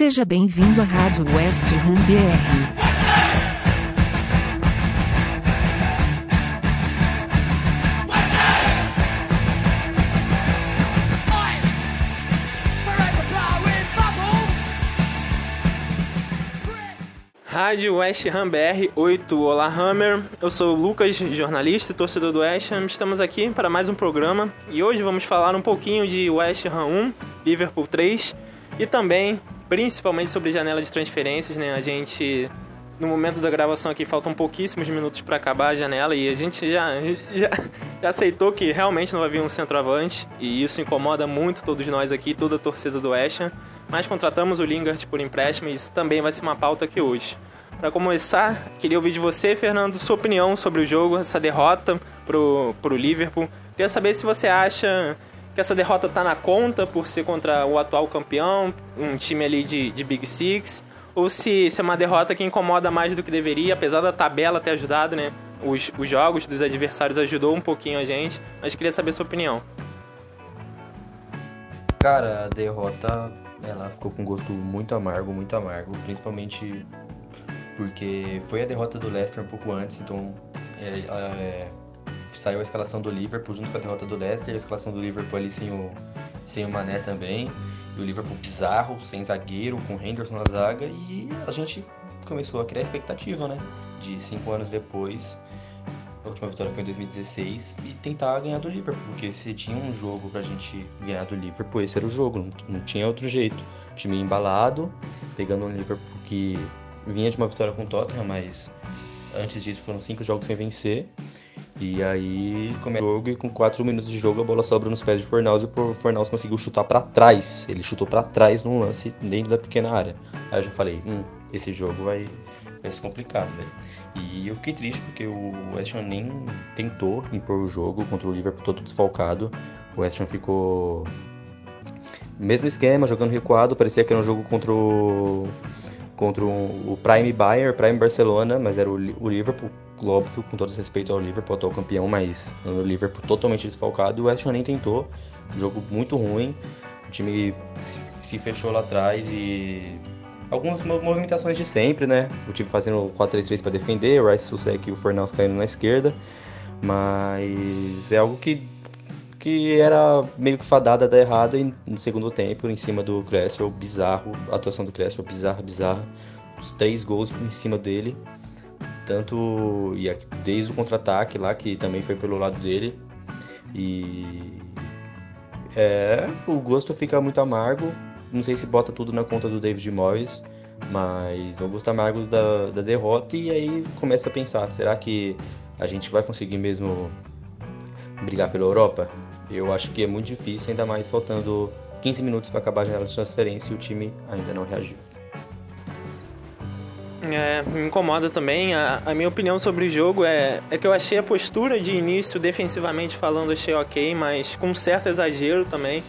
Seja bem-vindo à Rádio West Ham BR. Rádio West Ham BR 8, olá Hammer. Eu sou o Lucas, jornalista e torcedor do West Ham. Estamos aqui para mais um programa e hoje vamos falar um pouquinho de West Ham 1, Liverpool 3 e também, principalmente sobre janela de transferências, né? A gente no momento da gravação aqui faltam pouquíssimos minutos para acabar a janela e a gente já, já, já, aceitou que realmente não vai vir um centroavante e isso incomoda muito todos nós aqui, toda a torcida do West Ham. Mas contratamos o Lingard por empréstimo e isso também vai ser uma pauta aqui hoje. Para começar, queria ouvir de você, Fernando, sua opinião sobre o jogo, essa derrota pro, pro Liverpool. Queria saber se você acha que essa derrota está na conta por ser contra o atual campeão, um time ali de, de Big Six, ou se, se é uma derrota que incomoda mais do que deveria, apesar da tabela ter ajudado, né? Os, os jogos dos adversários ajudou um pouquinho a gente, mas queria saber sua opinião. Cara, a derrota ela ficou com gosto muito amargo, muito amargo, principalmente porque foi a derrota do Leicester um pouco antes, então é, é, saiu a escalação do Liverpool junto com a derrota do Leicester, a escalação do Liverpool ali sem o, sem o Mané também, e o Liverpool bizarro, sem zagueiro, com o Henderson na zaga, e a gente começou a criar expectativa, né? De cinco anos depois, a última vitória foi em 2016, e tentar ganhar do Liverpool, porque se tinha um jogo pra gente ganhar do Liverpool, esse era o jogo, não, não tinha outro jeito. time embalado, pegando um Liverpool que vinha de uma vitória com o Tottenham, mas antes disso foram cinco jogos sem vencer. E aí começa o jogo e com quatro minutos de jogo a bola sobra nos pés de Fornals e o Fornals conseguiu chutar para trás. Ele chutou para trás num lance dentro da pequena área. Aí eu já falei, hum, esse jogo vai, vai ser complicado, velho. E eu fiquei triste porque o West Ham nem tentou impor o jogo contra o Liverpool todo desfalcado. O West Ham ficou mesmo esquema, jogando recuado, parecia que era um jogo contra o contra o Prime Bayern, Prime Barcelona, mas era o, o Liverpool, óbvio, com todo respeito ao Liverpool, atual campeão, mas o Liverpool totalmente desfalcado. O West Ham nem tentou, jogo muito ruim. O time se, se fechou lá atrás e algumas movimentações de sempre, né? O time fazendo 4-3-3 para defender, o Rice Susek e o Fornals caindo na esquerda, mas é algo que que era meio que fadada a dar errado e no segundo tempo, em cima do Cresswell, bizarro, a atuação do Cresswell, bizarra, bizarra. Os três gols em cima dele, tanto e desde o contra-ataque lá, que também foi pelo lado dele. E é, o gosto fica muito amargo. Não sei se bota tudo na conta do David Moyes, mas o gosto amargo da, da derrota. E aí começa a pensar: será que a gente vai conseguir mesmo brigar pela Europa? Eu acho que é muito difícil, ainda mais faltando 15 minutos para acabar a janela de transferência e o time ainda não reagiu. É, me incomoda também. A, a, minha opinião sobre o jogo é, é que eu achei a postura de início, defensivamente falando, achei ok, mas com um certo exagero também.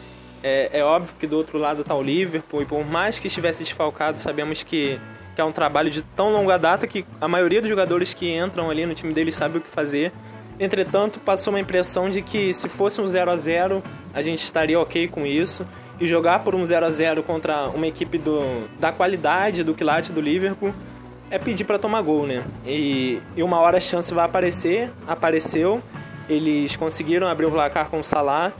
É, é óbvio que do outro lado está o Liverpool, e por mais que estivesse desfalcado, sabemos que, que é um trabalho de tão longa data que a maioria dos jogadores que entram ali no time deles sabe o que fazer. Entretanto, passou uma impressão de que se fosse um 0 a 0 a gente estaria ok com isso. E jogar por um 0 a 0 contra uma equipe do, da qualidade do quilate do Liverpool é pedir para tomar gol, né? E, e uma hora a chance vai aparecer, apareceu. Eles conseguiram abrir o placar com o Salah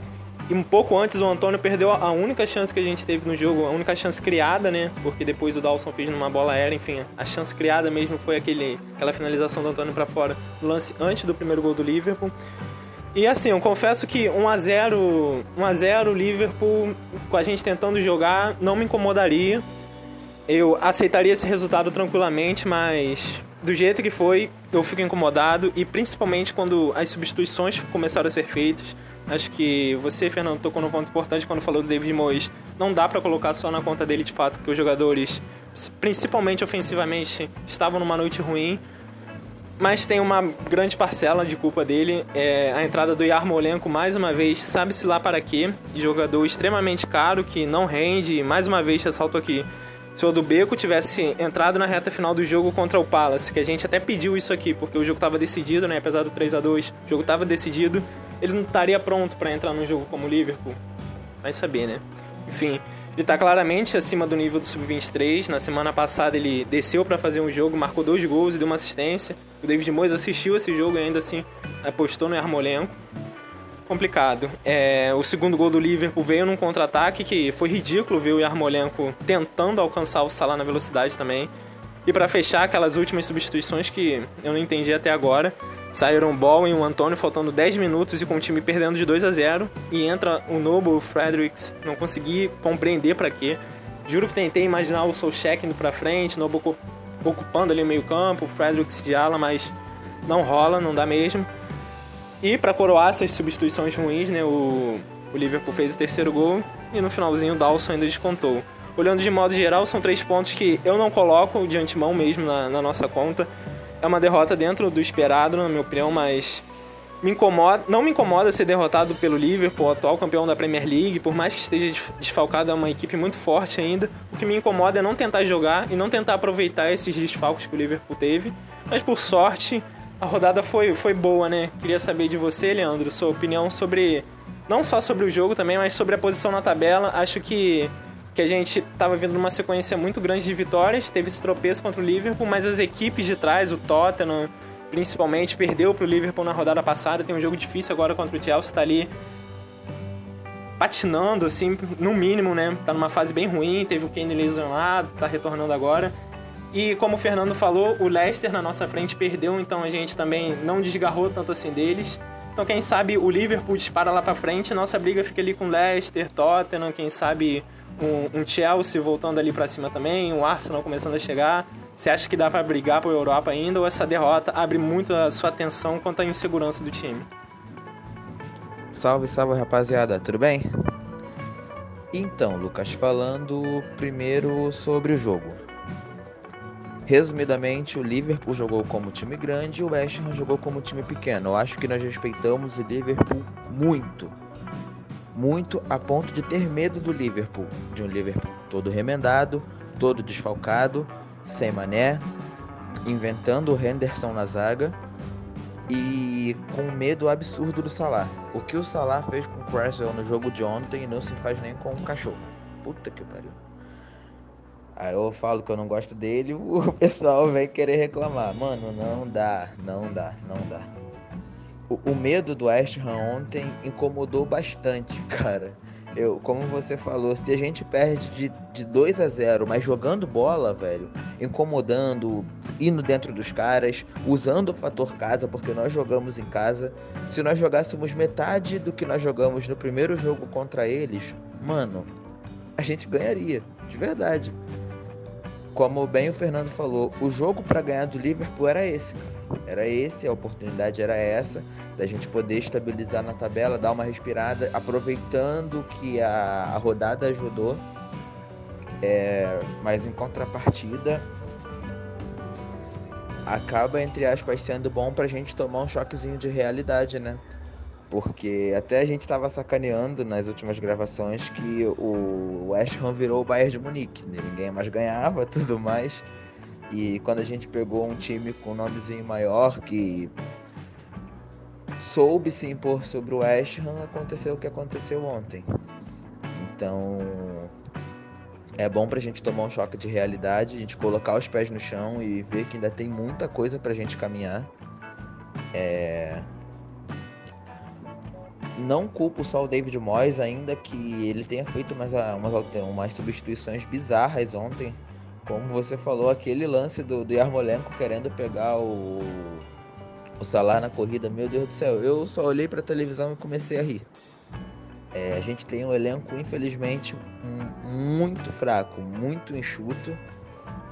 e um pouco antes o Antônio perdeu a única chance que a gente teve no jogo, a única chance criada, né? Porque depois o Dawson fez numa bola aérea, enfim, a chance criada mesmo foi aquele, aquela finalização do Antônio para fora, lance antes do primeiro gol do Liverpool. E assim, eu confesso que 1 a 0, 1 a 0 Liverpool com a gente tentando jogar não me incomodaria. Eu aceitaria esse resultado tranquilamente, mas do jeito que foi, eu fico incomodado e principalmente quando as substituições começaram a ser feitas Acho que você, Fernando, tocou num ponto importante quando falou do David Moyes. Não dá para colocar só na conta dele de fato, porque os jogadores, principalmente ofensivamente, estavam numa noite ruim. Mas tem uma grande parcela de culpa dele. É a entrada do Yarmolenko, mais uma vez, sabe-se lá para quê. Jogador extremamente caro, que não rende. Mais uma vez, ressalto aqui, se o do Beco tivesse entrado na reta final do jogo contra o Palace, que a gente até pediu isso aqui, porque o jogo estava decidido, né? Apesar do 3 a 2 o jogo estava decidido ele não estaria pronto para entrar num jogo como o Liverpool. Vai saber, né? Enfim, Ele tá claramente acima do nível do sub-23. Na semana passada ele desceu para fazer um jogo, marcou dois gols e deu uma assistência. O David Moyes assistiu esse jogo e ainda assim apostou no Yarmolenko. Complicado. É, o segundo gol do Liverpool veio num contra-ataque que foi ridículo ver o Yarmolenko tentando alcançar o Salah na velocidade também. E para fechar aquelas últimas substituições que eu não entendi até agora, saíram Ball e o Antônio faltando 10 minutos e com o time perdendo de 2 a 0 e entra o Noble, o Fredericks, não consegui compreender para quê. Juro que tentei imaginar o Solskjaer indo para frente, Noble ocupando ali o meio-campo, o Fredericks de ala, mas não rola, não dá mesmo. E para coroar essas substituições ruins, né, o, o Liverpool fez o terceiro gol e no finalzinho o Dawson ainda descontou olhando de modo geral, são três pontos que eu não coloco de antemão mesmo na, na nossa conta. É uma derrota dentro do esperado, na minha opinião, mas me incomoda, não me incomoda ser derrotado pelo Liverpool, atual campeão da Premier League, por mais que esteja desfalcado, é uma equipe muito forte ainda. O que me incomoda é não tentar jogar e não tentar aproveitar esses desfalques que o Liverpool teve. Mas por sorte, a rodada foi, foi boa, né? Queria saber de você, Leandro, sua opinião sobre não só sobre o jogo também, mas sobre a posição na tabela. Acho que que a gente estava vindo numa sequência muito grande de vitórias, teve esse tropeço contra o Liverpool, mas as equipes de trás, o Tottenham principalmente, perdeu para o Liverpool na rodada passada, tem um jogo difícil agora contra o Chelsea, está ali patinando, assim, no mínimo, né? Tá numa fase bem ruim, teve o Kane lesionado, tá retornando agora. E como o Fernando falou, o Leicester na nossa frente perdeu, então a gente também não desgarrou tanto assim deles. Então quem sabe o Liverpool dispara lá para frente, nossa briga fica ali com Leicester, Tottenham, quem sabe um, um Chelsea voltando ali para cima também, um Arsenal começando a chegar. Você acha que dá para brigar por Europa ainda ou essa derrota abre muito a sua atenção quanto à insegurança do time? Salve, salve rapaziada, tudo bem? Então, Lucas, falando primeiro sobre o jogo. Resumidamente, o Liverpool jogou como time grande e o West Ham jogou como time pequeno. Eu acho que nós respeitamos o Liverpool muito muito a ponto de ter medo do Liverpool, de um Liverpool todo remendado, todo desfalcado, sem mané, inventando o Henderson na zaga e com medo absurdo do Salah. O que o Salah fez com o Cresswell no jogo de ontem não se faz nem com um cachorro. Puta que pariu. Aí eu falo que eu não gosto dele, o pessoal vem querer reclamar. Mano, não dá, não dá, não dá o, medo do West Ham ontem incomodou bastante, cara. Eu, como você falou, se a gente perde de, de 2 a 0, mas jogando bola, velho, incomodando, indo dentro dos caras, usando o fator casa, porque nós jogamos em casa. Se nós jogássemos metade do que nós jogamos no primeiro jogo contra eles, mano, a gente ganharia, de verdade. Como bem o Fernando falou, o jogo para ganhar do Liverpool era esse, cara. Era esse, a oportunidade era essa, da gente poder estabilizar na tabela, dar uma respirada, aproveitando que a, a rodada ajudou. É, mas em contrapartida, acaba, entre aspas, sendo bom pra gente tomar um choquezinho de realidade, né? Porque até a gente tava sacaneando nas últimas gravações que o West Ham virou o Bayern de Munique. Né? Ninguém mais ganhava, tudo mais. E quando a gente pegou um time com um nomezinho maior que soube se impor sobre o West Ham, aconteceu o que aconteceu ontem. Então é bom pra gente tomar um choque de realidade, a gente colocar os pés no chão e ver que ainda tem muita coisa pra gente caminhar. É... Não culpo só o David Moyes, ainda que ele tenha feito umas, umas, umas substituições bizarras ontem como você falou, aquele lance do, do Yarmolenko querendo pegar o, o Salah na corrida, meu Deus do céu, eu só olhei para a televisão e comecei a rir. É, a gente tem um elenco, infelizmente, muito fraco, muito enxuto.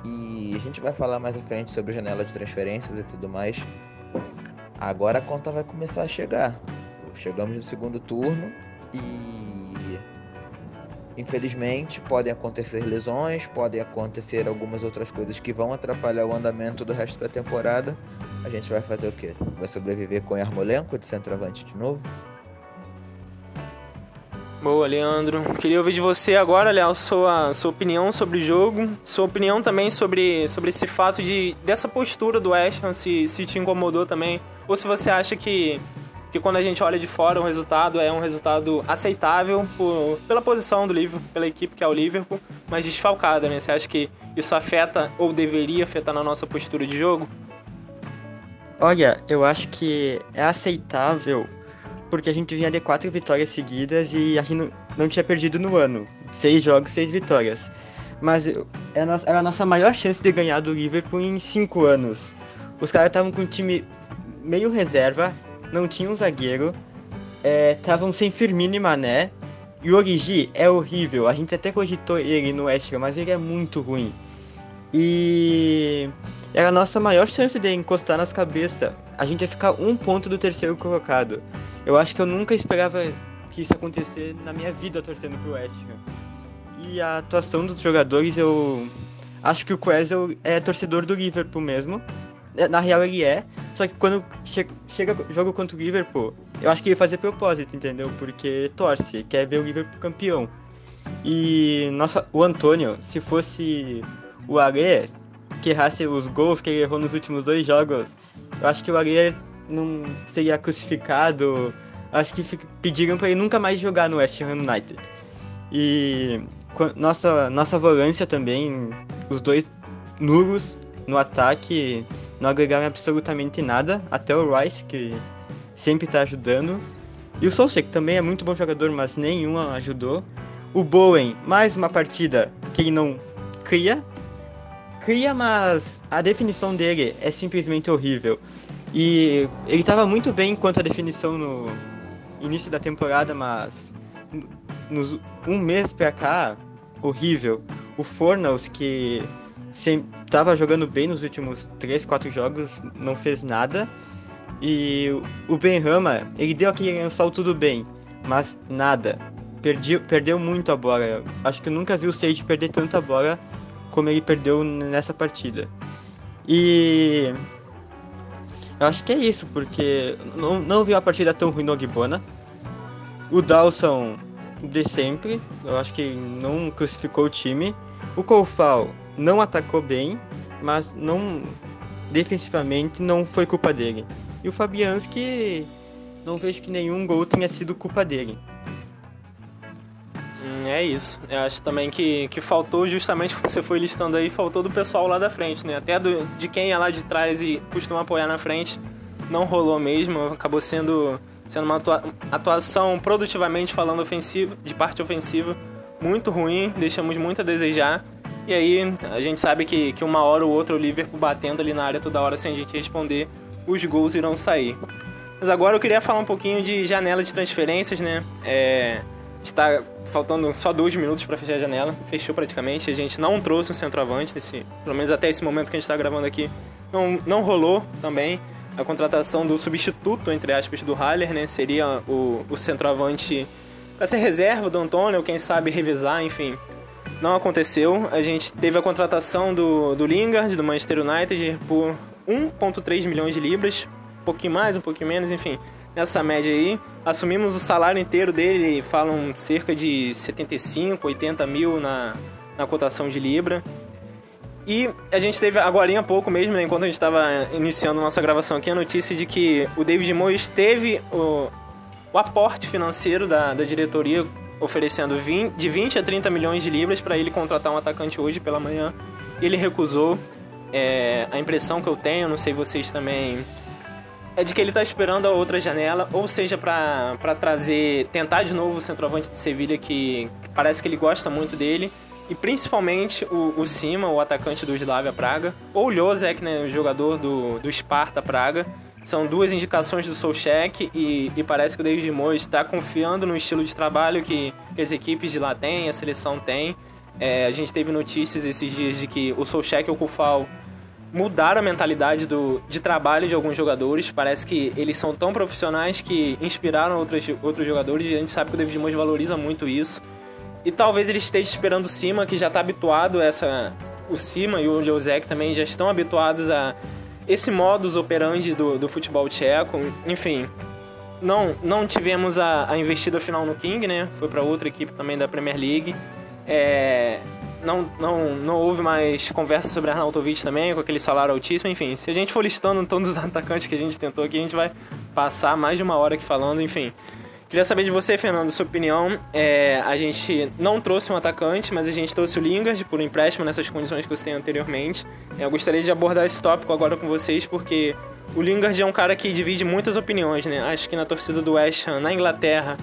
E a gente vai falar mais à frente sobre janela de transferências e tudo mais. Agora a conta vai começar a chegar. Chegamos no segundo turno e Infelizmente, podem acontecer lesões, podem acontecer algumas outras coisas que vão atrapalhar o andamento do resto da temporada. A gente vai fazer o quê? Vai sobreviver com Yarmolenko de centroavante de novo? Boa, Leandro. Queria ouvir de você agora, Léo, sua, sua opinião sobre o jogo, sua opinião também sobre, sobre esse fato de dessa postura do Ashton, se, se te incomodou também, ou se você acha que Porque quando a gente olha de fora, o resultado é um resultado aceitável por, pela posição do Liverpool, pela equipe que é o Liverpool, mas desfalcada, né? Você acha que isso afeta ou deveria afetar na nossa postura de jogo? Olha, eu acho que é aceitável porque a gente vinha de quatro vitórias seguidas e a gente não, tinha perdido no ano. Seis jogos, seis vitórias. Mas era a nossa maior chance de ganhar do Liverpool em cinco anos. Os caras estavam com um time meio reserva, não tinha um zagueiro, estavam é, sem Firmino e Mané. E o Origi é horrível, a gente até cogitou ele no West Ham, mas ele é muito ruim. E era a nossa maior chance de encostar nas cabeças. A gente ia ficar um ponto do terceiro colocado. Eu acho que eu nunca esperava que isso acontecer na minha vida torcendo pro West Ham. E a atuação dos jogadores, eu acho que o Quezel é torcedor do Liverpool mesmo. É, na real ele é, só que quando che chega jogo contra o Liverpool, eu acho que ele fazer propósito, entendeu? Porque torce, quer ver o Liverpool campeão. E nossa, o Antônio, se fosse o Alê que errasse os gols que ele errou nos últimos dois jogos, eu acho que o Alê não seria crucificado. Acho que pediram para ele nunca mais jogar no West Ham United. E nossa, nossa volância também, os dois nulos no ataque não agregaram absolutamente nada, até o Rice, que sempre está ajudando. E o Solskjaer, que também é muito bom jogador, mas nenhum ajudou. O Bowen, mais uma partida que ele não cria. Cria, mas a definição dele é simplesmente horrível. E ele estava muito bem quanto a definição no início da temporada, mas nos um mês pra cá, horrível. O Fornals, que estava jogando bem nos últimos 3, 4 jogos, não fez nada. E o Benrama, ele deu aquele lançal tudo bem, mas nada. Perdi, perdeu muito a bola. Acho que eu nunca vi o Sage perder tanta bola como ele perdeu nessa partida. E eu acho que é isso, porque não, não vi uma partida tão ruim no Ogbona. O Dawson de sempre, eu acho que não crucificou o time. O Koufal não atacou bem, mas não defensivamente não foi culpa dele. E o Fabianski, não vejo que nenhum gol tenha sido culpa dele. Hum, é isso. Eu acho também que, que faltou, justamente como você foi listando aí, faltou do pessoal lá da frente, né? Até do, de quem é lá de trás e costuma apoiar na frente, não rolou mesmo. Acabou sendo, sendo uma atua, atuação, produtivamente falando, ofensiva, de parte ofensiva, muito ruim. Deixamos muito a desejar. E aí a gente sabe que, que uma hora ou outra o Liverpool batendo ali na área toda hora sem a gente responder, os gols irão sair. Mas agora eu queria falar um pouquinho de janela de transferências, né? É, está faltando só dois minutos para fechar a janela, fechou praticamente. A gente não trouxe um centroavante, nesse, pelo menos até esse momento que a gente está gravando aqui, não, não rolou também. A contratação do substituto, entre aspas, do Haller, né? Seria o, o centroavante para ser reserva do Antônio, ou quem sabe revisar, enfim não aconteceu. A gente teve a contratação do, do Lingard, do Manchester United, por 1,3 milhões de libras. Um pouquinho mais, um pouquinho menos, enfim. Nessa média aí. Assumimos o salário inteiro dele, falam cerca de 75, 80 mil na, na cotação de libra. E a gente teve agora há pouco mesmo, né, enquanto a gente estava iniciando nossa gravação aqui, a notícia de que o David Moyes teve o, o aporte financeiro da, da diretoria oferecendo 20, de 20 a 30 milhões de libras para ele contratar um atacante hoje pela manhã. Ele recusou. É, a impressão que eu tenho, não sei vocês também, é de que ele está esperando a outra janela, ou seja, para trazer, tentar de novo o centroavante do Sevilha, que, que, parece que ele gosta muito dele, e principalmente o, o o atacante do Slavia Praga, ou o Lozek, né, o jogador do, do Sparta Praga, são duas indicações do Solcheck e, e parece que o David Moyes está confiando no estilo de trabalho que, que as equipes de lá têm, a seleção tem. É, a gente teve notícias esses dias de que o Solcheck e o Kufal mudaram a mentalidade do, de trabalho de alguns jogadores. Parece que eles são tão profissionais que inspiraram outros, outros jogadores e a gente sabe que o David Moyes valoriza muito isso. E talvez ele esteja esperando o Cima, que já está habituado a essa... O Cima e o Josek também já estão habituados a esse modus operandi do, do futebol tcheco, enfim, não, não tivemos a, a investida final no King, né? Foi para outra equipe também da Premier League. É, não, não, não houve mais conversa sobre Arnautovic também, com aquele salário altíssimo. Enfim, se a gente for listando todos os atacantes que a gente tentou aqui, a gente vai passar mais de uma hora aqui falando, enfim. Queria saber de você, Fernando, sua opinião. É, a gente não trouxe um atacante, mas a gente trouxe o Lingard por empréstimo nessas condições que você tem anteriormente. Eu gostaria de abordar esse tópico agora com vocês, porque o Lingard é um cara que divide muitas opiniões, né? Acho que na torcida do West Ham, na Inglaterra,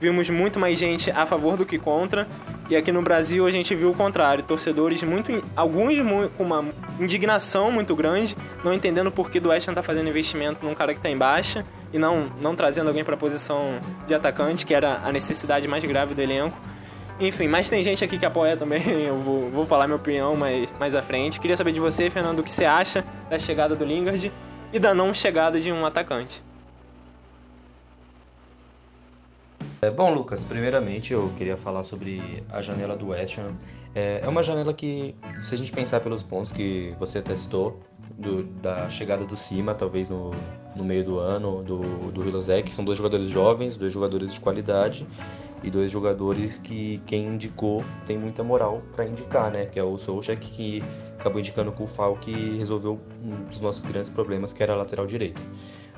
vimos muito mais gente a favor do que contra. E aqui no Brasil a gente viu o contrário, torcedores muito, alguns com uma indignação muito grande, não entendendo por que do West Ham tá fazendo investimento num cara que está em baixa e não, não trazendo alguém para a posição de atacante, que era a necessidade mais grave do elenco. Enfim, mas tem gente aqui que apoia também, eu vou, vou falar minha opinião mais, mais à frente. Queria saber de você, Fernando, o que você acha da chegada do Lingard e da não chegada de um atacante. É, bom, Lucas, primeiramente eu queria falar sobre a janela do West Ham. É, é uma janela que, se a gente pensar pelos pontos que você testou, do, da chegada do Cima, talvez no, no meio do ano, do, do Hilozek, são dois jogadores jovens, dois jogadores de qualidade e dois jogadores que quem indicou tem muita moral para indicar, né? Que é o Solchek, que acabou indicando com o Fal que resolveu um dos nossos grandes problemas, que era a lateral direito.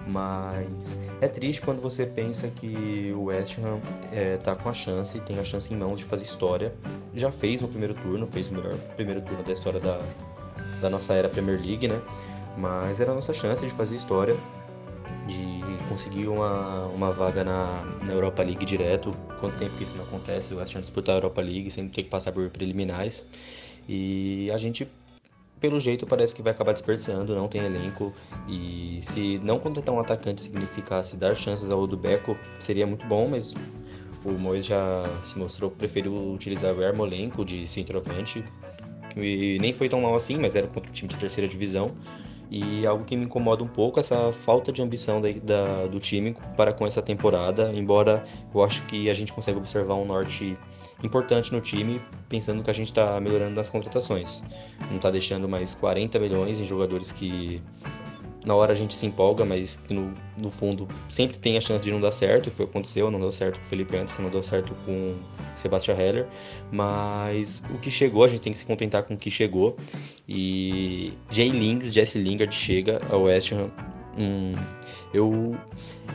Mas é triste quando você pensa que o West Ham é, tá com a chance, tem a chance em mãos de fazer história. Já fez no primeiro turno, fez o melhor primeiro turno da história da, da nossa era Premier League, né? Mas era a nossa chance de fazer história, de conseguir uma, uma vaga na, na Europa League direto. Quanto tempo que isso não acontece? O West Ham disputar a Europa League sem ter que passar por preliminares. E a gente pelo jeito parece que vai acabar desperdiçando, não tem elenco. E se não contratar um atacante significasse dar chances ao Odubeco, seria muito bom, mas o Mois já se mostrou que preferiu utilizar o Ermolenko de centroavante. E nem foi tão mal assim, mas era contra um time de terceira divisão. E algo que me incomoda um pouco essa falta de ambição da, da, do time para com essa temporada, embora eu acho que a gente consegue observar um norte importante no time, pensando que a gente está melhorando nas contratações. Não está deixando mais 40 milhões em jogadores que na hora a gente se empolga, mas no, no fundo sempre tem a chance de não dar certo. Foi o que aconteceu, não deu certo com o Felipe Anderson, não deu certo com o Sebastian Heller. Mas o que chegou, a gente tem que se contentar com o que chegou. E Jay Lings, Jesse Lingard chega ao West Ham. Hum, eu,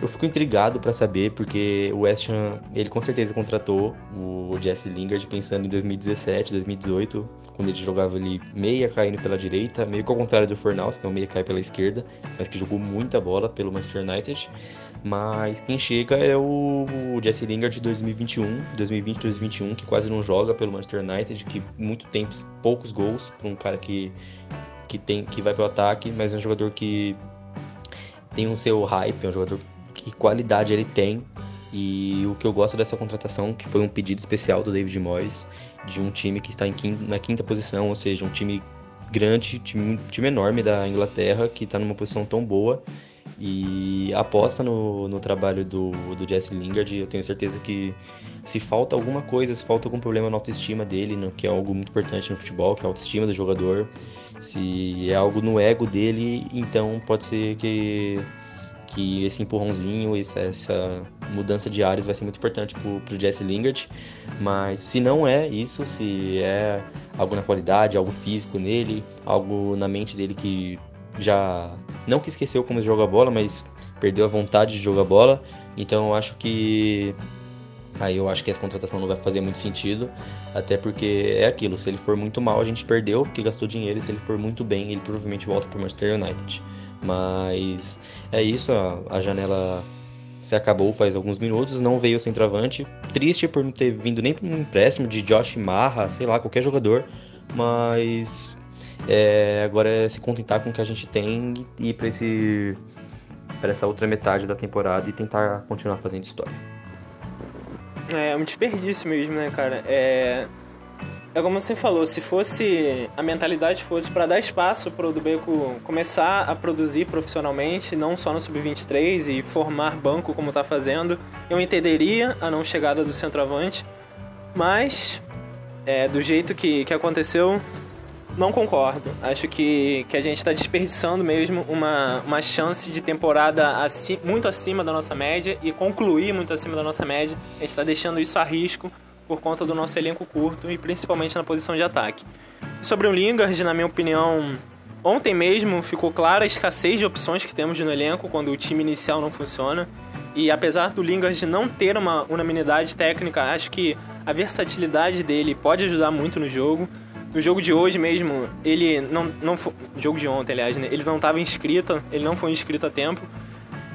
eu fico intrigado para saber, porque o West Ham, ele com certeza contratou o Jesse Lingard pensando em 2017, 2018, quando ele jogava ali meia caindo pela direita, meio que ao contrário do Fornals, que é um meia cai pela esquerda, mas que jogou muita bola pelo Manchester United. Mas quem chega é o Jesse Lingard de 2021, 2020, 2021, que quase não joga pelo Manchester United, que muito tempo, poucos gols para um cara que que tem que vai pro ataque, mas é um jogador que tem o seu hype, é um jogador que qualidade ele tem. E o que eu gosto dessa contratação, que foi um pedido especial do David Moyes, de um time que está quinta, na quinta posição, ou seja, um time grande, time, time enorme da Inglaterra, que está numa posição tão boa e aposta no, no trabalho do, do Jesse Lingard. Eu tenho certeza que se falta alguma coisa, se falta algum problema na autoestima dele, no, que é algo muito importante no futebol, que é a autoestima do jogador, se é algo no ego dele, então pode ser que, que esse empurrãozinho, essa mudança de áreas vai ser muito importante pro, pro Jesse Lingard. Mas se não é isso, se é algo na qualidade, algo físico nele, algo na mente dele que já não que esqueceu como joga bola, mas perdeu a vontade de jogar bola. Então eu acho que aí eu acho que essa contratação não vai fazer muito sentido, até porque é aquilo, se ele for muito mal, a gente perdeu, porque gastou dinheiro, e se ele for muito bem, ele provavelmente volta para o Manchester United. Mas é isso, a, a janela se acabou faz alguns minutos, não veio o centroavante. Triste por não ter vindo nem para um empréstimo de Josh Marra, sei lá, qualquer jogador, mas é, agora é se contentar com o que a gente tem e ir para esse para essa outra metade da temporada e tentar continuar fazendo história. É, é um desperdício mesmo, né, cara? É, é como você falou, se fosse a mentalidade fosse para dar espaço para o Dubeco começar a produzir profissionalmente, não só no sub-23 e formar banco como está fazendo, eu entenderia a não chegada do centroavante, mas é, do jeito que, que aconteceu, não concordo. Acho que, que a gente está desperdiçando mesmo uma, uma chance de temporada aci muito acima da nossa média e concluir muito acima da nossa média. A gente está deixando isso a risco por conta do nosso elenco curto e principalmente na posição de ataque. Sobre o Lingard, na minha opinião, ontem mesmo ficou clara a escassez de opções que temos no elenco quando o time inicial não funciona. E apesar do Lingard não ter uma unanimidade técnica, acho que a versatilidade dele pode ajudar muito no jogo. No jogo de hoje mesmo, ele não, não foi, jogo de ontem, aliás, né? ele não estava inscrito, ele não foi inscrito a tempo.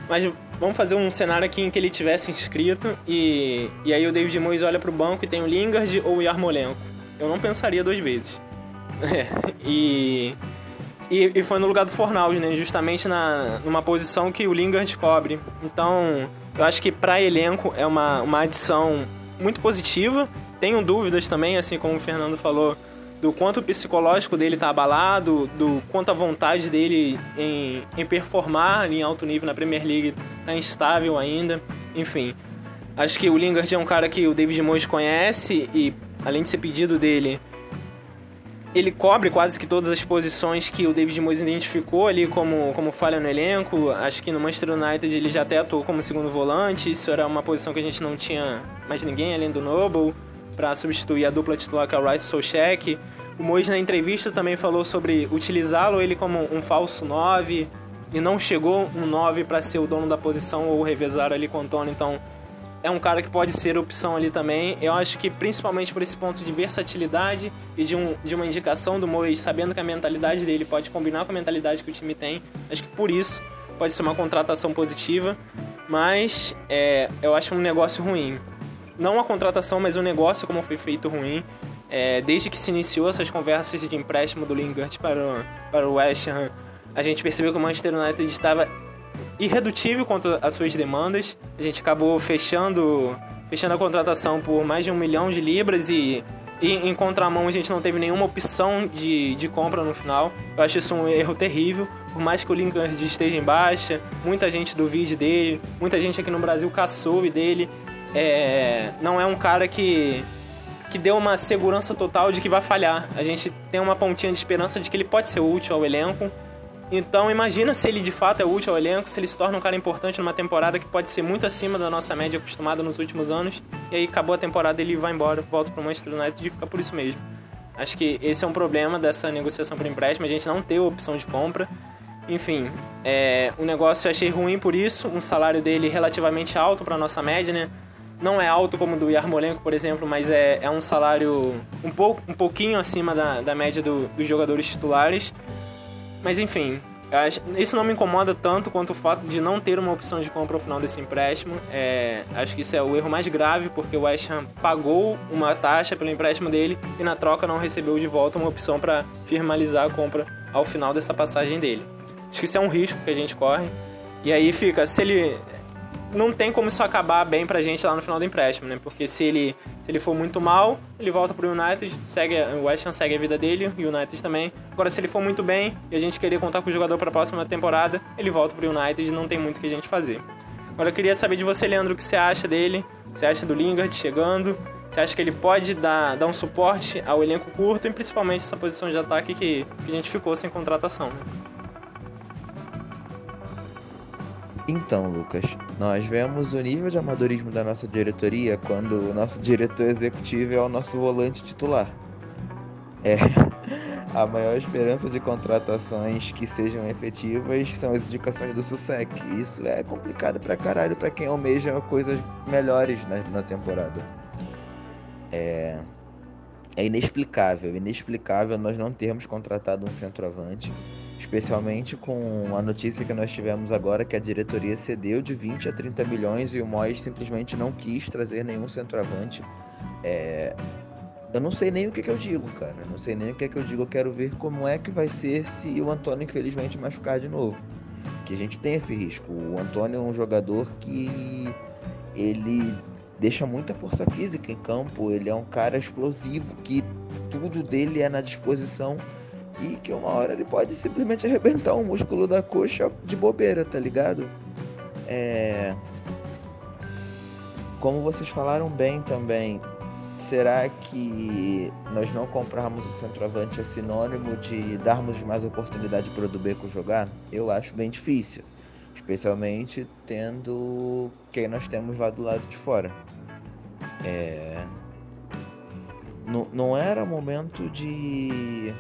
Mas vamos fazer um cenário aqui em que ele tivesse inscrito e, e aí o David Moyes olha para o banco e tem o Lingard ou o Yarmolenko. Eu não pensaria duas vezes. É, e, e, e, foi no lugar do Fornals, né? Justamente na, numa posição que o Lingard cobre. Então, eu acho que para elenco é uma, uma adição muito positiva. Tenho dúvidas também, assim como o Fernando falou, do quanto o psicológico dele tá abalado, do quanto a vontade dele em, em performar em alto nível na Premier League tá instável ainda. Enfim, acho que o Lingard é um cara que o David Moyes conhece e, além de ser pedido dele, ele cobre quase que todas as posições que o David Moyes identificou ali como, como falha no elenco. Acho que no Manchester United ele já até atuou como segundo volante. Isso era uma posição que a gente não tinha mais ninguém além do Noble para substituir a dupla titular que é o Rice Solchek. O Mois na entrevista também falou sobre utilizá-lo ele como um falso 9 e não chegou um 9 para ser o dono da posição ou revezar ali com o Antônio, então é um cara que pode ser opção ali também. Eu acho que principalmente por esse ponto de versatilidade e de, um, de uma indicação do Mois, sabendo que a mentalidade dele pode combinar com a mentalidade que o time tem, acho que por isso pode ser uma contratação positiva, mas é, eu acho um negócio ruim. Não a contratação, mas o negócio como foi feito ruim. É, desde que se iniciou essas conversas de empréstimo do Lingard para o, para o West Ham, a gente percebeu que o Manchester United estava irredutível quanto às suas demandas. A gente acabou fechando, fechando a contratação por mais de um milhão de libras e, e em contramão a gente não teve nenhuma opção de, de compra no final. Eu acho isso um erro terrível. Por mais que o Lingard esteja em baixa, muita gente duvide dele, muita gente aqui no Brasil caçou dele. É, não é um cara que que deu uma segurança total de que vai falhar. A gente tem uma pontinha de esperança de que ele pode ser útil ao elenco. Então imagina se ele de fato é útil ao elenco, se ele se torna um cara importante numa temporada que pode ser muito acima da nossa média acostumada nos últimos anos. E aí acabou a temporada ele vai embora, volta para o Manchester United e fica por isso mesmo. Acho que esse é um problema dessa negociação por empréstimo, a gente não ter opção de compra. Enfim, é, o negócio eu achei ruim por isso, um salário dele relativamente alto para nossa média, né? Não é alto como o do Yarmolenko, por exemplo, mas é, é um salário um, pouco, um pouquinho acima da, da média do, dos jogadores titulares. Mas enfim, isso não me incomoda tanto quanto o fato de não ter uma opção de compra ao final desse empréstimo. É, acho que isso é o erro mais grave, porque o West Ham pagou uma taxa pelo empréstimo dele e na troca não recebeu de volta uma opção para firmalizar a compra ao final dessa passagem dele. Acho que isso é um risco que a gente corre. E aí fica, se ele não tem como isso acabar bem pra gente lá no final do empréstimo, né? Porque se ele, se ele for muito mal, ele volta pro United, segue, o West Ham segue a vida dele, o United também. Agora, se ele for muito bem e a gente querer contar com o jogador para a próxima temporada, ele volta pro United e não tem muito que a gente fazer. Agora, eu queria saber de você, Leandro, o que você acha dele? Você acha do Lingard chegando? Você acha que ele pode dar, dar um suporte ao elenco curto e principalmente essa posição de ataque que, que a gente ficou sem contratação? Né? Então, Lucas, nós vemos o nível de amadorismo da nossa diretoria quando o nosso diretor executivo é o nosso volante titular. É. A maior esperança de contratações que sejam efetivas são as indicações do SUSEC. Isso é complicado pra caralho pra quem almeja coisas melhores na, na temporada. É. É inexplicável, inexplicável nós não termos contratado um centroavante especialmente com a notícia que nós tivemos agora que a diretoria cedeu de 20 a 30 milhões e o Moyes simplesmente não quis trazer nenhum centroavante. É... Eu não sei nem o que, que eu digo, cara. Eu não sei nem o que, que eu digo. Eu quero ver como é que vai ser se o Antônio infelizmente machucar de novo. Que a gente tem esse risco. O Antônio é um jogador que ele deixa muita força física em campo. Ele é um cara explosivo que tudo dele é na disposição e que uma hora ele pode simplesmente arrebentar o músculo da coxa de bobeira, tá ligado? É... Como vocês falaram bem também, será que nós não comprarmos o centroavante é sinônimo de darmos mais oportunidade para o Dubeco jogar? Eu acho bem difícil, especialmente tendo quem nós temos lá do lado de fora. É... Não, não era momento de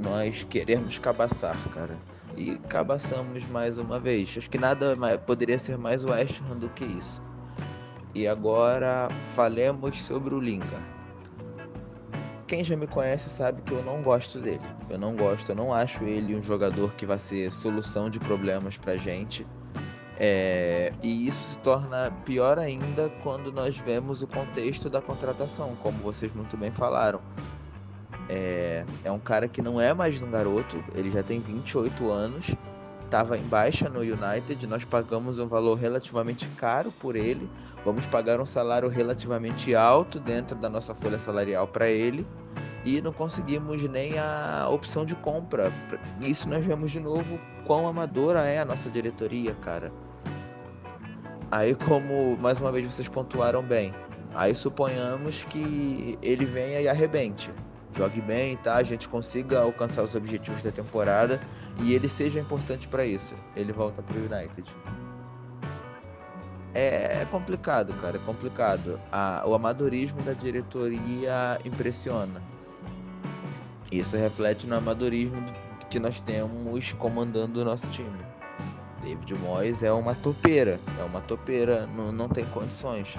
nós queremos cabaçar, cara. E cabaçamos mais uma vez. Acho que nada mais, poderia ser mais West Ham do que isso. E agora falemos sobre o Lingard. Quem já me conhece sabe que eu não gosto dele. Eu não gosto, eu não acho ele um jogador que vai ser solução de problemas pra gente. É, e isso se torna pior ainda quando nós vemos o contexto da contratação, como vocês muito bem falaram. É, é um cara que não é mais um garoto, ele já tem 28 anos, estava em baixa no United, nós pagamos um valor relativamente caro por ele, vamos pagar um salário relativamente alto dentro da nossa folha salarial para ele e não conseguimos nem a opção de compra. Isso nós vemos de novo quão amadora é a nossa diretoria, cara. Aí como mais uma vez vocês pontuaram bem, aí suponhamos que ele venha e arrebente jogue bem, tá? A gente consiga alcançar os objetivos da temporada e ele seja importante para isso. Ele volta pro United. É, é complicado, cara, é complicado. A, o amadorismo da diretoria impressiona. Isso reflete no amadorismo que nós temos comandando o nosso time. David Moyes é uma topeira, é uma topeira, não, não tem condições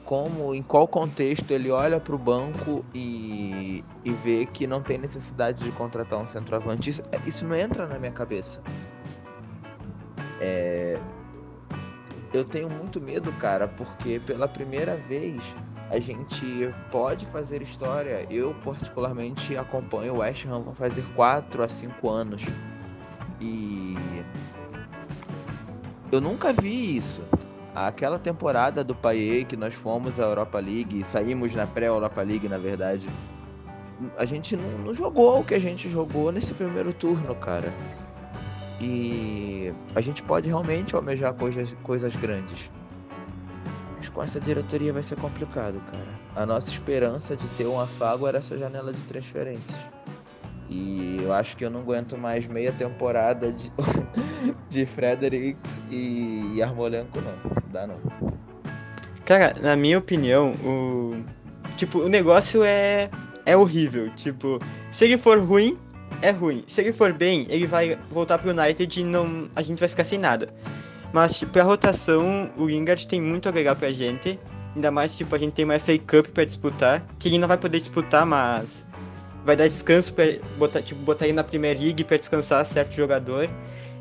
como, em qual contexto ele olha para o banco e, e vê que não tem necessidade de contratar um centroavante. Isso, isso não entra na minha cabeça. É, eu tenho muito medo, cara, porque pela primeira vez a gente pode fazer história. Eu, particularmente, acompanho o West Ham vão fazer 4 a 5 anos. E eu nunca vi isso aquela temporada do Paier que nós fomos à Europa League e saímos na pré-Europa League, na verdade, a gente não, não, jogou o que a gente jogou nesse primeiro turno, cara. E a gente pode realmente almejar coisas, coisas grandes. Mas com essa diretoria vai ser complicado, cara. A nossa esperança de ter um afago era essa janela de transferências. E eu acho que eu não aguento mais meia temporada de, de Fredericks e Armolenko, não. Dá não. Cara, na minha opinião, o. Tipo, o negócio é. É horrível. Tipo, se ele for ruim, é ruim. Se ele for bem, ele vai voltar pro United e não, a gente vai ficar sem nada. Mas, tipo, pra rotação, o Lingard tem muito a agregar pra gente. Ainda mais, tipo, a gente tem uma FA Cup pra disputar. Que ele não vai poder disputar, mas vai dar descanso para botar, tipo, botar ele na Premier League para descansar certo jogador.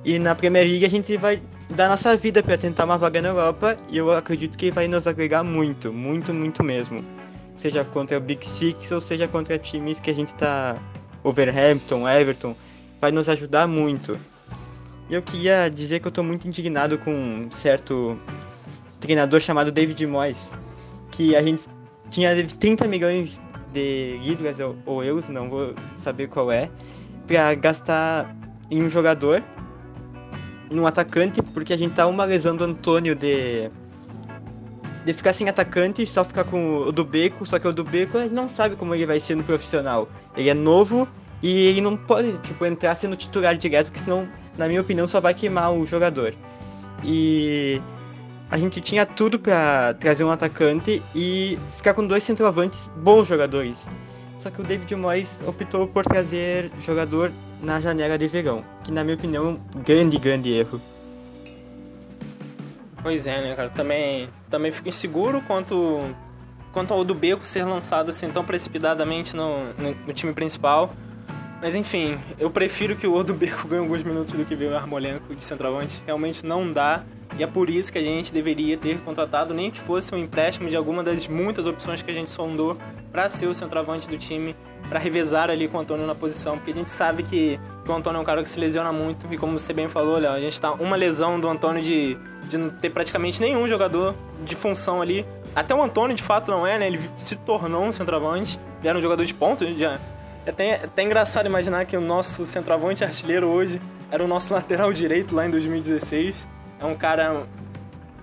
E na Premier League a gente vai dar nossa vida para tentar uma vaga na Europa e eu acredito que vai nos agregar muito, muito, muito mesmo. Seja contra o Big Six ou seja contra times que a gente tá Overhampton, Everton, vai nos ajudar muito. E eu queria dizer que eu tô muito indignado com um certo treinador chamado David Moyes, que a gente tinha 30 milhões de libras ou, ou não vou saber qual é, para gastar em um jogador, num atacante, porque a gente tá uma lesão do Antônio de de ficar sem atacante e só ficar com o do Beco, só que o do Beco não sabe como ele vai ser no profissional. Ele é novo e ele não pode, tipo, entrar sendo titular direto, porque senão, na minha opinião, só vai queimar o jogador. E a gente tinha tudo para trazer um atacante e ficar com dois centroavantes bons jogadores. Só que o David Moyes optou por trazer jogador na janela de verão, que na minha opinião é um grande, grande erro. Pois é, né, cara? Também, também fico inseguro quanto, quanto ao do Beco ser lançado assim tão precipitadamente no, no, no time principal. Mas enfim, eu prefiro que o Odubeco ganhe alguns minutos do que ver o Armolenko de centroavante. Realmente não dá. E é por isso que a gente deveria ter contratado nem que fosse um empréstimo de alguma das muitas opções que a gente sondou para ser o centroavante do time, para revezar ali com o Antônio na posição, porque a gente sabe que, que, o Antônio é um cara que se lesiona muito e como você bem falou, Léo, a gente tá uma lesão do Antônio de, de não ter praticamente nenhum jogador de função ali. Até o Antônio de fato não é, né? Ele se tornou um centroavante, ele era um jogador de ponta, já é até, é até engraçado imaginar que o nosso centroavante artilheiro hoje era o nosso lateral direito lá em 2016. É um cara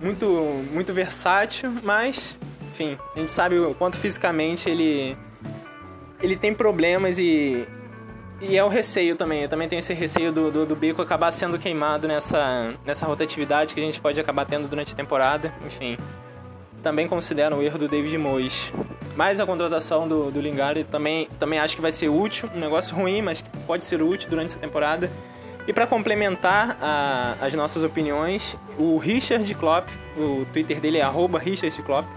muito, muito versátil, mas, enfim, a gente sabe o quanto fisicamente ele, ele tem problemas e, e é o receio também. Eu também tenho esse receio do, do, do bico acabar sendo queimado nessa, nessa rotatividade que a gente pode acabar tendo durante a temporada. Enfim, também considero o erro do David Moyes. mais a contratação do, do Lingard também, também acho que vai ser útil. Um negócio ruim, mas pode ser útil durante essa temporada. E para complementar a, as nossas opiniões, o Richard Klopp, o Twitter dele é @richardklopp,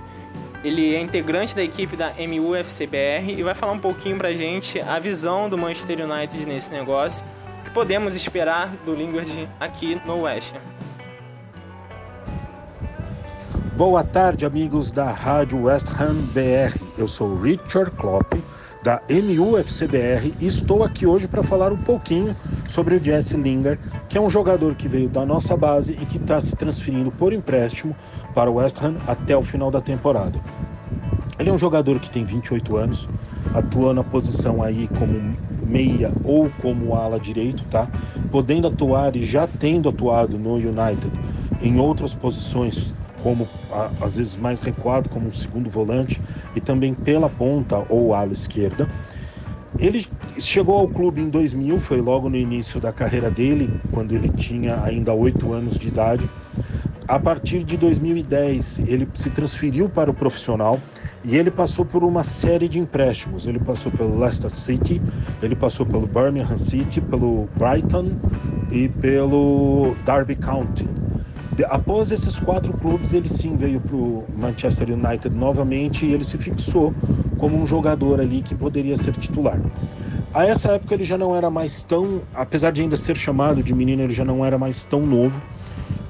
ele é integrante da equipe da MUFCBR e vai falar um pouquinho pra gente a visão do Manchester United nesse negócio, o que podemos esperar do Lingard aqui no West Ham. Boa tarde, amigos da Rádio West Ham BR. Eu sou Richard Klopp, da MUFCBR, e estou aqui hoje para falar um pouquinho sobre o Jesse Lingard, que é um jogador que veio da nossa base e que está se transferindo por empréstimo para o West Ham até o final da temporada. Ele é um jogador que tem 28 anos, atua na posição aí como meia ou como ala direito, tá? Podendo atuar e já tendo atuado no United em outras posições como às vezes mais recuado, como um segundo volante, e também pela ponta ou ala esquerda. Ele chegou ao clube em 2000, foi logo no início da carreira dele, quando ele tinha ainda 8 anos de idade. A partir de 2010, ele se transferiu para o profissional e ele passou por uma série de empréstimos. Ele passou pelo Leicester City, ele passou pelo Birmingham City, pelo Brighton e pelo Derby County. Após esses quatro clubes, ele sim veio para o Manchester United novamente e ele se fixou como um jogador ali que poderia ser titular. A essa época ele já não era mais tão, apesar de ainda ser chamado de menino, ele já não era mais tão novo.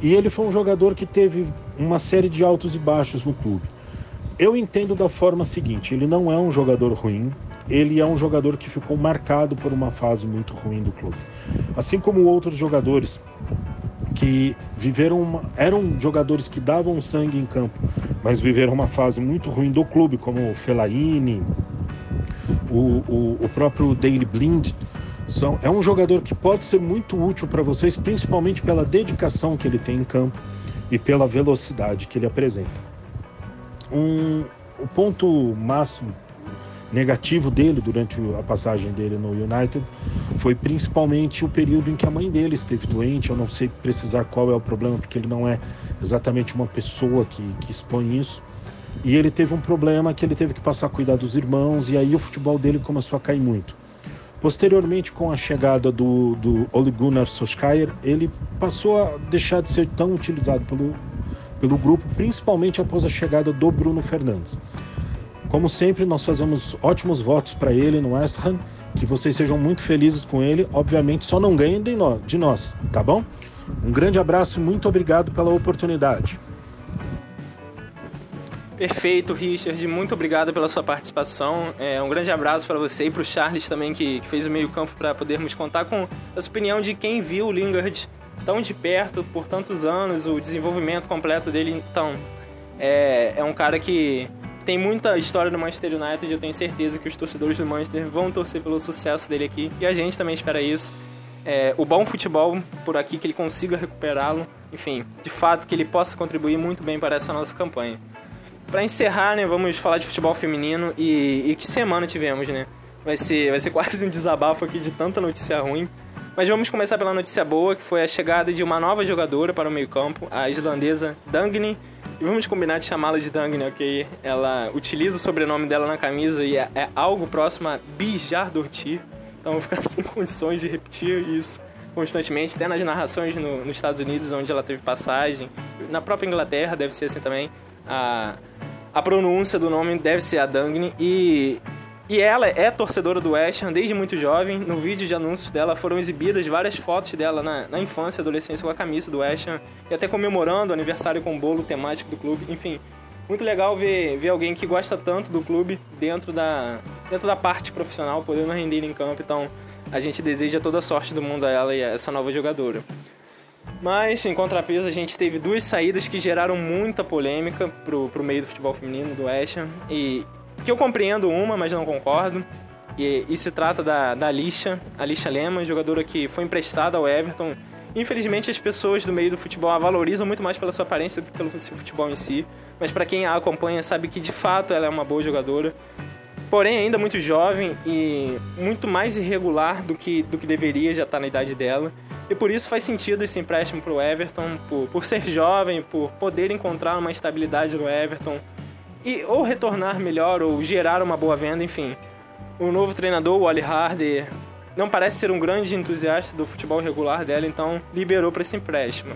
E ele foi um jogador que teve uma série de altos e baixos no clube. Eu entendo da forma seguinte: ele não é um jogador ruim, ele é um jogador que ficou marcado por uma fase muito ruim do clube. Assim como outros jogadores que viveram uma, eram jogadores que davam sangue em campo, mas viveram uma fase muito ruim do clube, como o Fellaini, o, o, o próprio Daily Blind. São, é um jogador que pode ser muito útil para vocês, principalmente pela dedicação que ele tem em campo e pela velocidade que ele apresenta. Um, o ponto máximo negativo dele durante a passagem dele no United foi principalmente o período em que a mãe dele esteve doente. Eu não sei precisar qual é o problema, porque ele não é exatamente uma pessoa que, que expõe isso. E ele teve um problema que ele teve que passar a cuidar dos irmãos, e aí o futebol dele começou a cair muito. Posteriormente, com a chegada do, do Ole Gunnar Solskjaer, ele passou a deixar de ser tão utilizado pelo, pelo grupo, principalmente após a chegada do Bruno Fernandes. Como sempre, nós fazemos ótimos votos para ele no West Ham. Que vocês sejam muito felizes com ele. Obviamente, só não ganhem de nós, tá bom? Um grande abraço e muito obrigado pela oportunidade. Perfeito, Richard. Muito obrigado pela sua participação. É, um grande abraço para você e para o Charles também, que, que fez o meio-campo para podermos contar com a sua opinião de quem viu o Lingard tão de perto por tantos anos, o desenvolvimento completo dele. Então, é, é um cara que tem muita história do Manchester United eu tenho certeza que os torcedores do Manchester vão torcer pelo sucesso dele aqui e a gente também espera isso. É, o bom futebol por aqui, que ele consiga recuperá-lo, enfim, de fato que ele possa contribuir muito bem para essa nossa campanha. Para encerrar, né, vamos falar de futebol feminino e, e que semana tivemos, né? Vai ser, vai ser quase um desabafo aqui de tanta notícia ruim. Mas vamos começar pela notícia boa, que foi a chegada de uma nova jogadora para o meio-campo, a islandesa Dagny e vamos combinar de chamá-la de Dagny, ok? Ela utiliza o sobrenome dela na camisa e é, é algo próximo a Bijar Dortir. Então eu vou ficar sem condições de repetir isso constantemente, até nas narrações no, nos Estados Unidos, onde ela teve passagem. Na própria Inglaterra deve ser assim também. A, a pronúncia do nome deve ser a Dagny. E e ela é torcedora do West Ham desde muito jovem. No vídeo de anúncios dela foram exibidas várias fotos dela na, na infância e adolescência com a camisa do West Ham. E até comemorando o aniversário com o bolo temático do clube. Enfim, muito legal ver, ver alguém que gosta tanto do clube dentro da, dentro da parte profissional, podendo render em campo. Então, a gente deseja toda a sorte do mundo a ela e a essa nova jogadora. Mas, em contrapeso, a gente teve duas saídas que geraram muita polêmica pro, pro meio do futebol feminino do West Ham. E que eu compreendo uma, mas não concordo. E, e se trata da, da Alicia, Alicia Lema, jogadora que foi emprestada ao Everton. Infelizmente, as pessoas do meio do futebol a valorizam muito mais pela sua aparência do que pelo seu futebol em si. Mas para quem a acompanha, sabe que de fato ela é uma boa jogadora. Porém, ainda muito jovem e muito mais irregular do que, do que deveria já estar tá na idade dela. E por isso faz sentido esse empréstimo para o Everton, por, por ser jovem, por poder encontrar uma estabilidade no Everton, e ou retornar melhor ou gerar uma boa venda, enfim. O novo treinador, o Oli Harder, não parece ser um grande entusiasta do futebol regular dela, então liberou para esse empréstimo.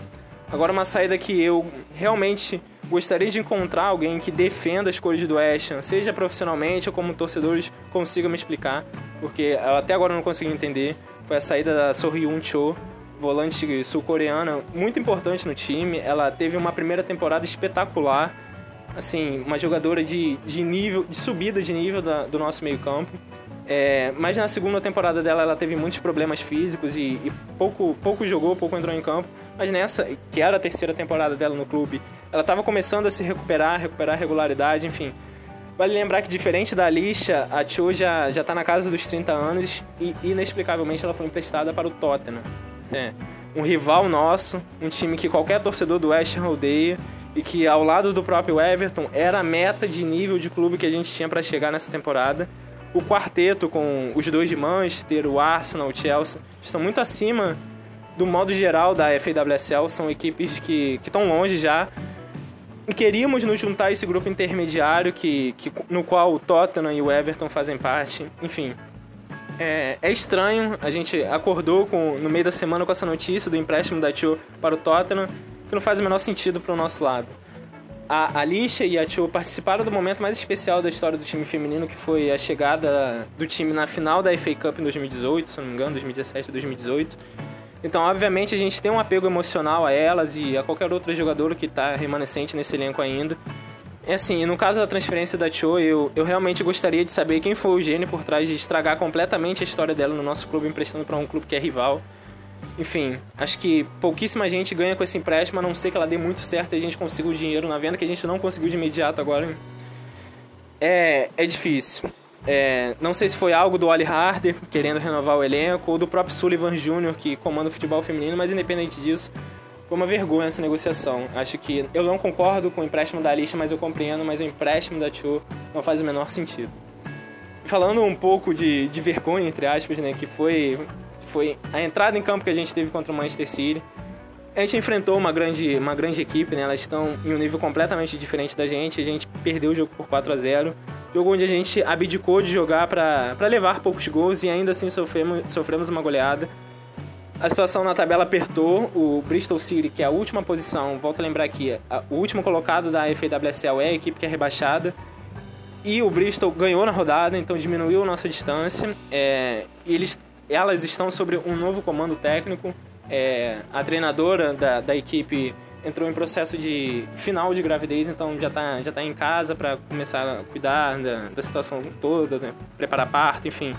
Agora uma saída que eu realmente gostaria de encontrar alguém que defenda as cores do West Ham, seja profissionalmente ou como torcedores consigam me explicar, porque eu até agora não consegui entender. Foi a saída da Sohyun Cho, volante sul-coreana, muito importante no time. Ela teve uma primeira temporada espetacular, assim, uma jogadora de, de nível, de subida de nível da, do nosso meio-campo. É, mas na segunda temporada dela ela teve muitos problemas físicos e, e, pouco, pouco jogou, pouco entrou em campo. Mas nessa, que era a terceira temporada dela no clube, ela estava começando a se recuperar, recuperar regularidade, enfim. Vale lembrar que diferente da Lixa, a Cho já, já tá na casa dos 30 anos e inexplicavelmente ela foi emprestada para o Tottenham. É, um rival nosso, um time que qualquer torcedor do West odeia e que ao lado do próprio Everton era a meta de nível de clube que a gente tinha para chegar nessa temporada o quarteto com os dois de Manchester, o Arsenal, o Chelsea, estão muito acima do modo geral da FAWSL, são equipes que estão longe já. E queríamos nos juntar a esse grupo intermediário que, que, no qual o Tottenham e o Everton fazem parte. Enfim, é, é, estranho, a gente acordou com, no meio da semana com essa notícia do empréstimo da Tio para o Tottenham, que não faz o menor sentido para o nosso lado a Alicia e a Tio participaram do momento mais especial da história do time feminino, que foi a chegada do time na final da FA Cup em 2018, se não me engano, 2017 ou 2018. Então, obviamente, a gente tem um apego emocional a elas e a qualquer outra jogadora que está remanescente nesse elenco ainda. É assim, no caso da transferência da Cho, eu, eu realmente gostaria de saber quem foi o gênio por trás de estragar completamente a história dela no nosso clube, emprestando para um clube que é rival. Enfim, acho que pouquíssima gente ganha com esse empréstimo, a não ser que ela dê muito certo e a gente consiga o dinheiro na venda, que a gente não conseguiu de imediato agora. É, é difícil. É, não sei se foi algo do Oli Harder querendo renovar o elenco, ou do próprio Sullivan Jr., que comanda o futebol feminino, mas independente disso, foi uma vergonha essa negociação. Acho que eu não concordo com o empréstimo da Alicia, mas eu compreendo, mas o empréstimo da Cho não faz o menor sentido. Falando um pouco de, de vergonha, entre aspas, né, que foi foi a entrada em campo que a gente teve contra o Manchester City. A gente enfrentou uma grande, uma grande equipe, né? Elas estão em um nível completamente diferente da gente. A gente perdeu o jogo por 4 a 0 Jogo onde a gente abdicou de jogar para levar poucos gols e ainda assim sofremos, sofremos uma goleada. A situação na tabela apertou. O Bristol City, que é a última posição, volto a lembrar aqui, a, o último colocado da FAWSL é a equipe que é rebaixada. E o Bristol ganhou na rodada, então diminuiu a nossa distância. É, e eles elas estão sobre um novo comando técnico. É, a treinadora da, da equipe entrou em processo de final de gravidez, então já está já tá em casa para começar a cuidar da, da situação toda, né? preparar parto, enfim.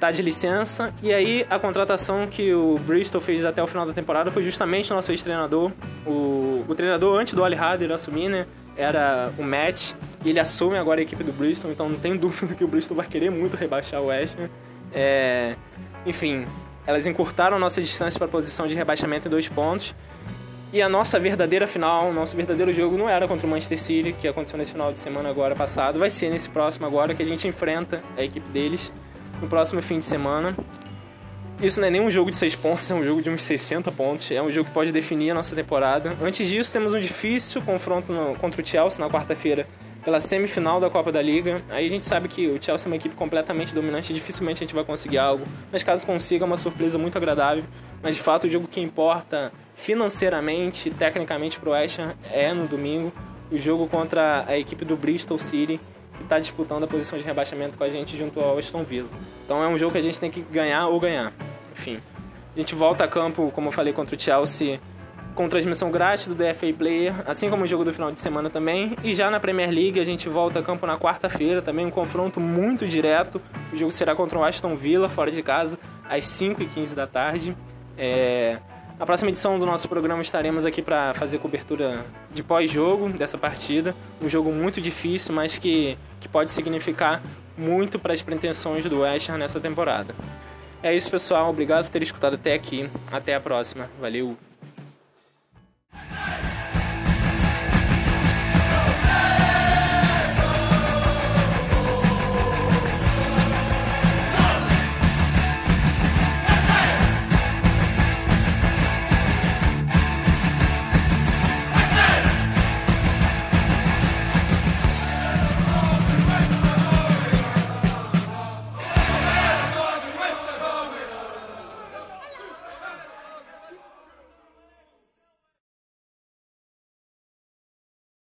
Tá de licença. E aí a contratação que o Bristol fez até o final da temporada foi justamente nosso ex-treinador. O, o treinador antes do Ali Hader assumir, né? Era o Matt. E ele assume agora a equipe do Bristol, então não tem dúvida que o Bristol vai querer muito rebaixar o West Ham. É, enfim, elas encurtaram nossa distância para a posição de rebaixamento em dois pontos. E a nossa verdadeira final, nosso verdadeiro jogo não era contra o Manchester City, que aconteceu nesse final de semana agora passado, vai ser nesse próximo agora que a gente enfrenta a equipe deles no próximo fim de semana. Isso não é nem um jogo de 6 pontos, é um jogo de uns 60 pontos. É um jogo que pode definir a nossa temporada. Antes disso, temos um difícil confronto no, contra o Chelsea na quarta-feira pela semifinal da Copa da Liga. Aí a gente sabe que o Chelsea é uma equipe completamente dominante, dificilmente a gente vai conseguir algo. Mas caso consiga, é uma surpresa muito agradável. Mas de fato, o jogo que importa financeiramente, tecnicamente para o West Ham é no domingo. O jogo contra a equipe do Bristol City, que está disputando a posição de rebaixamento com a gente junto ao Aston Villa. Então é um jogo que a gente tem que ganhar ou ganhar. Enfim, a gente volta a campo, como eu falei, contra o Chelsea com transmissão grátis do DFA Player, assim como o jogo do final de semana também. E já na Premier League a gente volta a campo na quarta-feira, também um confronto muito direto. O jogo será contra o Aston Villa, fora de casa, às 5h15 da tarde. É... Na próxima edição do nosso programa estaremos aqui para fazer cobertura de pós-jogo dessa partida. Um jogo muito difícil, mas que, que pode significar muito para as pretensões do West Ham nessa temporada. É isso, pessoal. Obrigado por ter escutado até aqui. Até a próxima. Valeu!